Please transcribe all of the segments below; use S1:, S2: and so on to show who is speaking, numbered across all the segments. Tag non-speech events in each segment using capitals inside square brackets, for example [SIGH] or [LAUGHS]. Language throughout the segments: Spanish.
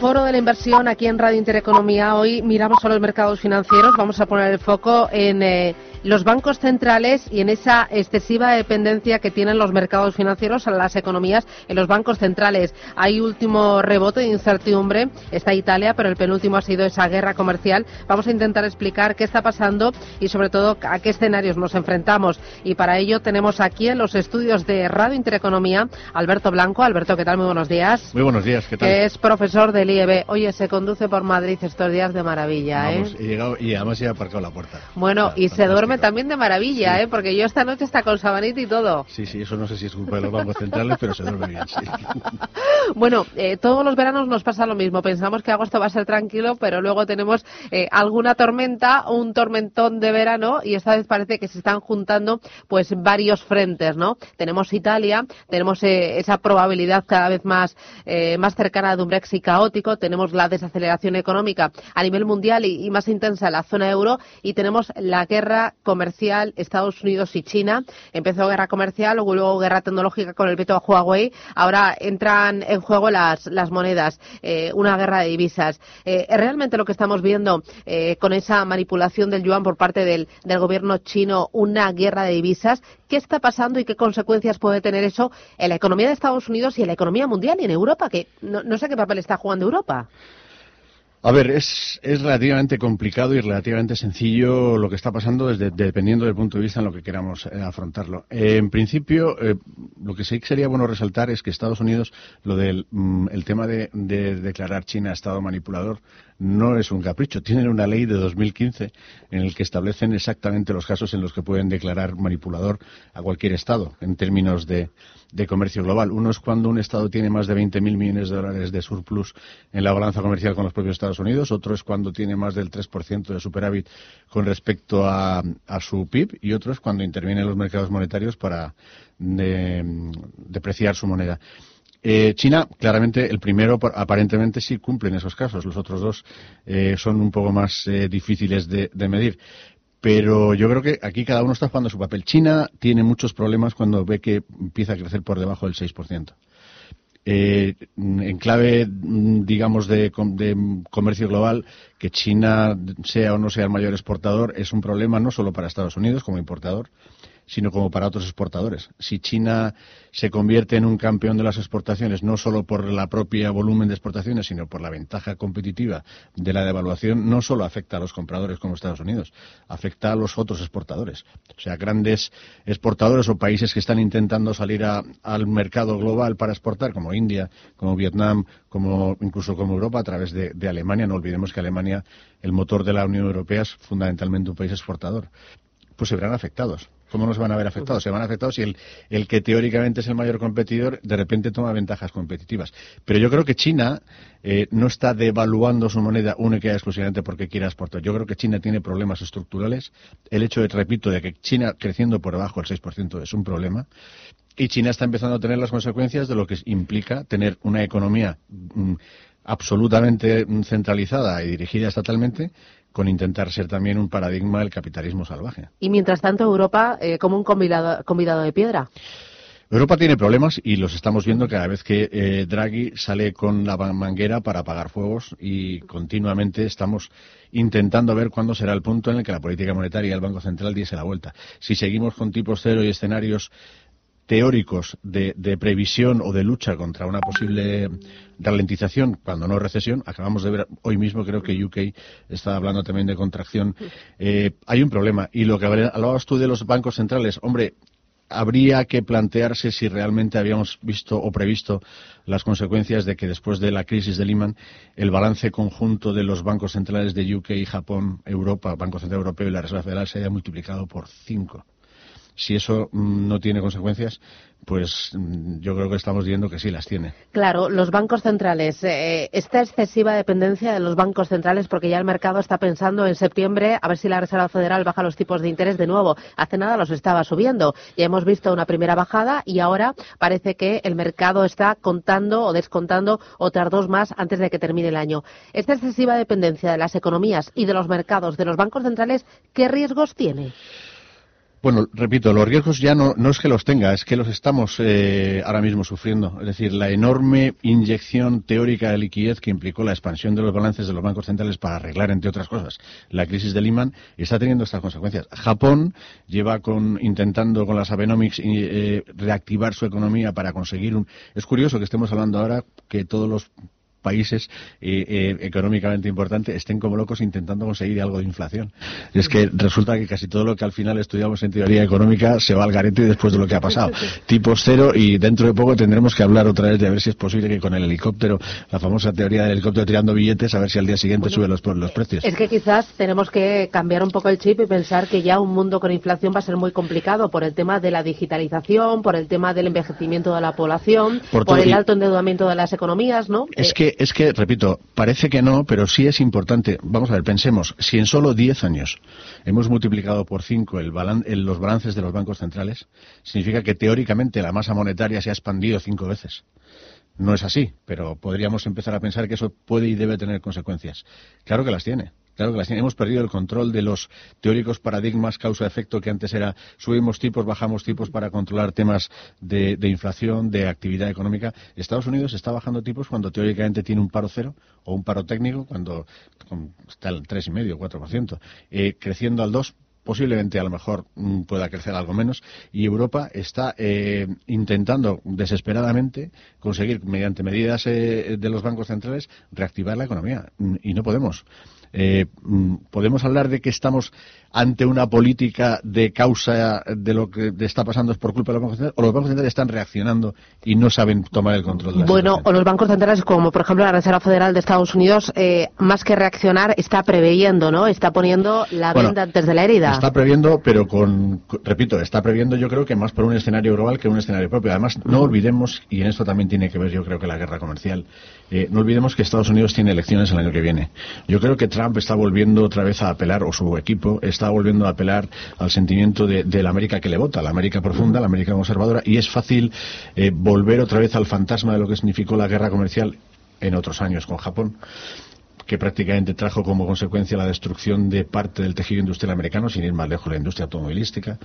S1: Foro de la inversión aquí en Radio Intereconomía. Hoy miramos a los mercados financieros. Vamos a poner el foco en eh, los bancos centrales y en esa excesiva dependencia que tienen los mercados financieros a las economías en los bancos centrales. Hay último rebote de incertidumbre. Está Italia, pero el penúltimo ha sido esa guerra comercial. Vamos a intentar explicar qué está pasando y sobre todo a qué escenarios nos enfrentamos. Y para ello tenemos aquí en los estudios de Radio Intereconomía Alberto Blanco. Alberto, ¿qué tal? Muy buenos días.
S2: Muy buenos días, ¿qué tal?
S1: Es profesor del IEB. Oye, se conduce por Madrid estos días de maravilla,
S2: Vamos,
S1: ¿eh?
S2: he llegado y además he aparcado la puerta.
S1: Bueno, y se
S2: fantástico.
S1: Duerme también de maravilla,
S2: Sí.
S1: ¿eh? Porque yo esta noche está con sabanita y todo.
S2: Sí, sí, eso no sé si es culpa de los bancos centrales, pero se duerme bien, sí. [LAUGHS]
S1: Bueno, eh, todos los veranos nos pasa lo mismo. Pensamos que agosto va a ser tranquilo, pero luego tenemos eh, alguna tormenta, un tormentón de verano, y esta vez parece que se están juntando pues varios frentes, ¿no? Tenemos Italia, tenemos eh, esa probabilidad cada vez más, eh, más cercana de un Brexit caótico, tenemos la desaceleración económica a nivel mundial y, y más intensa en la zona euro, y tenemos la guerra comercial Estados Unidos y China. Empezó guerra comercial, luego, guerra tecnológica con el veto a Huawei. Ahora entran en juego las, las monedas, eh, una guerra de divisas. Eh, ¿Es realmente lo que estamos viendo eh, con esa manipulación del yuan por parte del, del gobierno chino, una guerra de divisas? ¿Qué está pasando y qué consecuencias puede tener eso en la economía de Estados Unidos y en la economía mundial y en Europa? Que no, no sé qué papel está jugando Europa.
S2: A ver, es, es relativamente complicado y relativamente sencillo lo que está pasando desde, dependiendo del punto de vista en lo que queramos eh, afrontarlo. Eh, en principio, eh, lo que sí que sería bueno resaltar es que Estados Unidos, lo del mm, el tema de, de declarar China Estado manipulador, no es un capricho. Tienen una ley de 2015 en el que establecen exactamente los casos en los que pueden declarar manipulador a cualquier Estado en términos de, comercio global. Uno es cuando un Estado tiene más de 20.000 millones de dólares de surplus en la balanza comercial con los propios Estados Unidos. Otro es cuando tiene más del 3% de superávit con respecto a, su PIB. Y otro es cuando intervienen los mercados monetarios para de- depreciar su moneda. Eh, China, claramente, el primero pa- aparentemente sí cumple en esos casos. Los otros dos eh, son un poco más eh, difíciles de, medir. Pero yo creo que aquí cada uno está jugando su papel. China tiene muchos problemas cuando ve que empieza a crecer por debajo del 6%. Eh, en clave, mm, digamos, de, de comercio global, que China sea o no sea el mayor exportador es un problema no solo para Estados Unidos como importador, sino como para otros exportadores. Si China se convierte en un campeón de las exportaciones, no solo por la propia volumen de exportaciones, sino por la ventaja competitiva de la devaluación, no solo afecta a los compradores como Estados Unidos, afecta a los otros exportadores. O sea, grandes exportadores o países que están intentando salir al mercado global para exportar, como India, como Vietnam, como incluso como Europa, a través de, de Alemania. No olvidemos que Alemania, el motor de la Unión Europea, es fundamentalmente un país exportador pues se verán afectados. ¿Cómo no se van a ver afectados? Se van afectados si el, el que teóricamente es el mayor competidor de repente toma ventajas competitivas. Pero yo creo que China eh, no está devaluando su moneda única y exclusivamente porque quiera exportar. Yo creo que China tiene problemas estructurales. El hecho, de, repito, de que China creciendo por debajo del 6% es un problema. Y China está empezando a tener las consecuencias de lo que implica tener una economía mm, absolutamente mm, centralizada y dirigida estatalmente con intentar ser también un paradigma del capitalismo salvaje.
S1: Y mientras tanto, Europa eh, como un convidado, convidado de piedra.
S2: Europa tiene problemas y los estamos viendo cada vez que eh, Draghi sale con la manguera para apagar fuegos y continuamente estamos intentando ver cuándo será el punto en el que la política monetaria y el Banco Central diese la vuelta. Si seguimos con tipos cero y escenarios teóricos de, de previsión o de lucha contra una posible ralentización, cuando no recesión, acabamos de ver hoy mismo, creo que UK está hablando también de contracción, [LAUGHS] eh, hay un problema. Y lo que hablabas tú de los bancos centrales, hombre, habría que plantearse si realmente habíamos visto o previsto las consecuencias de que después de la crisis de Lehman el balance conjunto de los bancos centrales de UK, Japón, Europa, Banco Central Europeo y la Reserva Federal se haya multiplicado por cinco. Si eso mm, no tiene consecuencias, pues mm, yo creo que estamos viendo que sí las tiene.
S1: Claro, los bancos centrales, eh, esta excesiva dependencia de los bancos centrales, porque ya el mercado está pensando en septiembre a ver si la Reserva Federal baja los tipos de interés de nuevo. Hace nada los estaba subiendo. Ya hemos visto una primera bajada y ahora parece que el mercado está contando o descontando otras dos más antes de que termine el año. Esta excesiva dependencia de las economías y de los mercados de los bancos centrales, ¿qué riesgos tiene?
S2: Bueno, repito, los riesgos ya no, no es que los tenga, es que los estamos eh, ahora mismo sufriendo. Es decir, la enorme inyección teórica de liquidez que implicó la expansión de los balances de los bancos centrales para arreglar, entre otras cosas, la crisis de Lehman, está teniendo estas consecuencias. Japón lleva con, intentando con las Abenomics eh, reactivar su economía para conseguir un. Es curioso que estemos hablando ahora que todos los países eh, eh, económicamente importantes estén como locos intentando conseguir algo de inflación. Es que resulta que casi todo lo que al final estudiamos en teoría económica se va al garete después de lo que ha pasado. Tipos cero y dentro de poco tendremos que hablar otra vez de ver si es posible que con el helicóptero, la famosa teoría del helicóptero tirando billetes, a ver si al día siguiente suben los, los precios.
S1: Es que quizás tenemos que cambiar un poco el chip y pensar que ya un mundo con inflación va a ser muy complicado por el tema de la digitalización, por el tema del envejecimiento de la población, por, el alto endeudamiento de las economías, ¿no?
S2: Es que es que, repito, parece que no, pero sí es importante. Vamos a ver, pensemos, si en solo 10 años hemos multiplicado por 5 el los balances de los bancos centrales, significa que teóricamente la masa monetaria se ha expandido cinco veces. No es así, pero podríamos empezar a pensar que eso puede y debe tener consecuencias. Claro que las tiene. Claro que las hemos perdido el control de los teóricos paradigmas causa-efecto que antes era subimos tipos, bajamos tipos para controlar temas de, inflación, de actividad económica. Estados Unidos está bajando tipos cuando teóricamente tiene un paro cero o un paro técnico cuando está al 3,5 o 4%, eh, creciendo al 2 posiblemente a lo mejor mm, pueda crecer algo menos. Y Europa está eh, intentando desesperadamente conseguir mediante medidas eh, de los bancos centrales reactivar la economía. Mm, y no podemos eh, mm, podemos hablar de que estamos ante una política de causa de lo que está pasando es por culpa de los bancos centrales o los bancos centrales están reaccionando y no saben tomar el control de la
S1: Bueno, o los bancos centrales como por ejemplo la Reserva Federal de Estados Unidos eh, más que reaccionar está previendo, ¿no? Está poniendo la venda antes de la herida.
S2: Está previendo, pero con, repito, está previendo yo creo que más por un escenario global que un escenario propio. Además, no olvidemos y en esto también tiene que ver yo creo que la guerra comercial. Eh, no olvidemos que Estados Unidos tiene elecciones el año que viene. Yo creo que Trump está volviendo otra vez a apelar o su equipo está volviendo a apelar al sentimiento de, la América que le vota, la América profunda, la América conservadora, y es fácil eh, volver otra vez al fantasma de lo que significó la guerra comercial en otros años con Japón que prácticamente trajo como consecuencia la destrucción de parte del tejido industrial americano, sin ir más lejos la industria automovilística.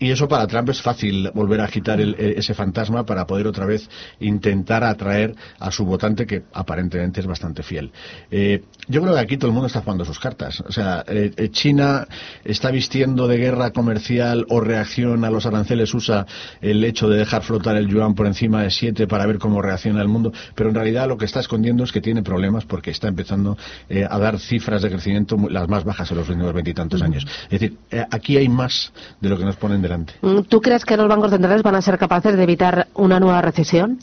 S2: Y eso para Trump es fácil volver a agitar e, ese fantasma para poder otra vez intentar atraer a su votante que aparentemente es bastante fiel. Eh, yo creo que aquí todo el mundo está jugando sus cartas. O sea, eh, eh, China está vistiendo de guerra comercial o reacción a los aranceles USA el hecho de dejar flotar el yuan por encima de 7 para ver cómo reacciona el mundo, pero en realidad lo que está escondiendo es que tiene problemas porque está empezando eh, a dar cifras de crecimiento las más bajas en los últimos veintitantos años. Es decir, eh, aquí hay más de lo que nos ponen delante.
S1: Mm, ¿Tú crees que los bancos centrales van a ser capaces de evitar una nueva recesión?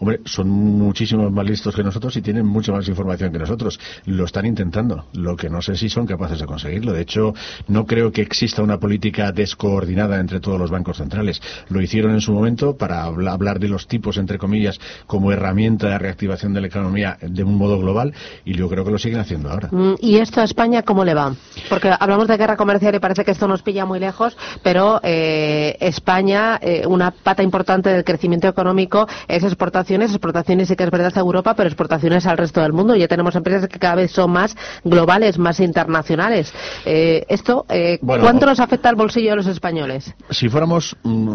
S2: Hombre, son muchísimos más listos que nosotros y tienen mucha más información que nosotros. Lo están intentando. Lo que no sé si son capaces de conseguirlo. De hecho, no creo que exista una política descoordinada entre todos los bancos centrales. Lo hicieron en su momento para hablar de los tipos, entre comillas, como herramienta de reactivación de la economía de un modo global y yo creo que lo siguen haciendo ahora. Mm,
S1: ¿Y esto a España cómo le va? Porque hablamos de guerra comercial y parece que esto nos pilla muy lejos, pero eh, España, eh, una pata importante del crecimiento económico es exportaciones, exportaciones sí que es verdad a Europa, pero exportaciones al resto del mundo. Ya tenemos empresas que cada vez son más globales, más internacionales. Eh, ¿Esto cuánto nos afecta al bolsillo de los españoles?
S2: Si fuéramos, mm,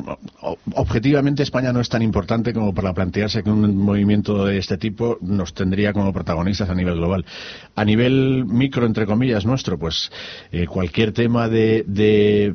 S2: objetivamente España no es tan importante como para plantearse que un movimiento de este tipo nos tendría como protagonistas a nivel global. A nivel micro, entre comillas, nuestro, pues eh, cualquier tema de, de,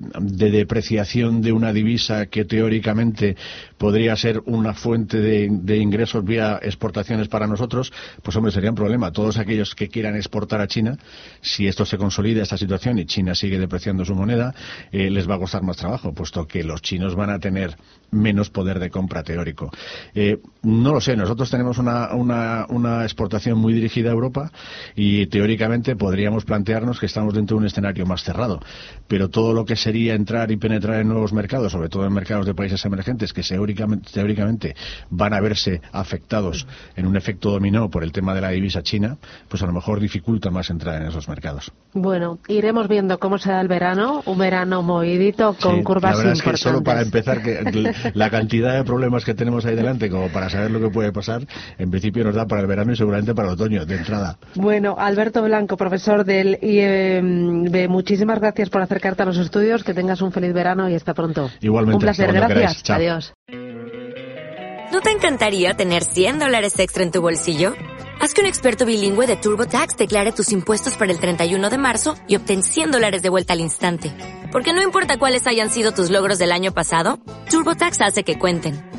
S2: depreciación de una divisa que teóricamente podría ser una fuente de, ingresos vía exportaciones para nosotros, pues hombre, sería un problema. Todos aquellos que quieran exportar a China, si esto se consolida, esta situación, y China sigue depreciando su moneda, eh, les va a costar más trabajo, puesto que los chinos van a tener menos poder de compra teórico. Eh, no lo sé, nosotros tenemos una, exportación muy dirigida a Europa y teóricamente podríamos plantearnos que estamos dentro de un escenario más cerrado. Pero todo lo que sería entrar y penetrar en nuevos mercados, sobre todo en mercados de países emergentes, que teóricamente, teóricamente van a verse afectados en un efecto dominó por el tema de la divisa china, pues a lo mejor dificulta más entrar en esos mercados.
S1: Bueno, iremos viendo cómo será el verano, un verano movidito con curvas
S2: la verdad
S1: Es que
S2: solo para empezar, que [LAUGHS] la cantidad de problemas que tenemos ahí delante, como para saber lo que puede pasar, en principio nos da para el verano y seguramente para el otoño, de entrada.
S1: Bueno, Alberto Blanco, profesor del IEB, muchísimas gracias por acercarte a los estudios, que tengas un feliz verano y hasta pronto.
S2: Igualmente.
S1: Un placer, gracias. Adiós.
S3: ¿No te encantaría tener 100 dólares extra en tu bolsillo? Haz que un experto bilingüe de TurboTax declare tus impuestos para el 31 de marzo y obtén 100 dólares de vuelta al instante. Porque no importa cuáles hayan sido tus logros del año pasado, TurboTax hace que cuenten.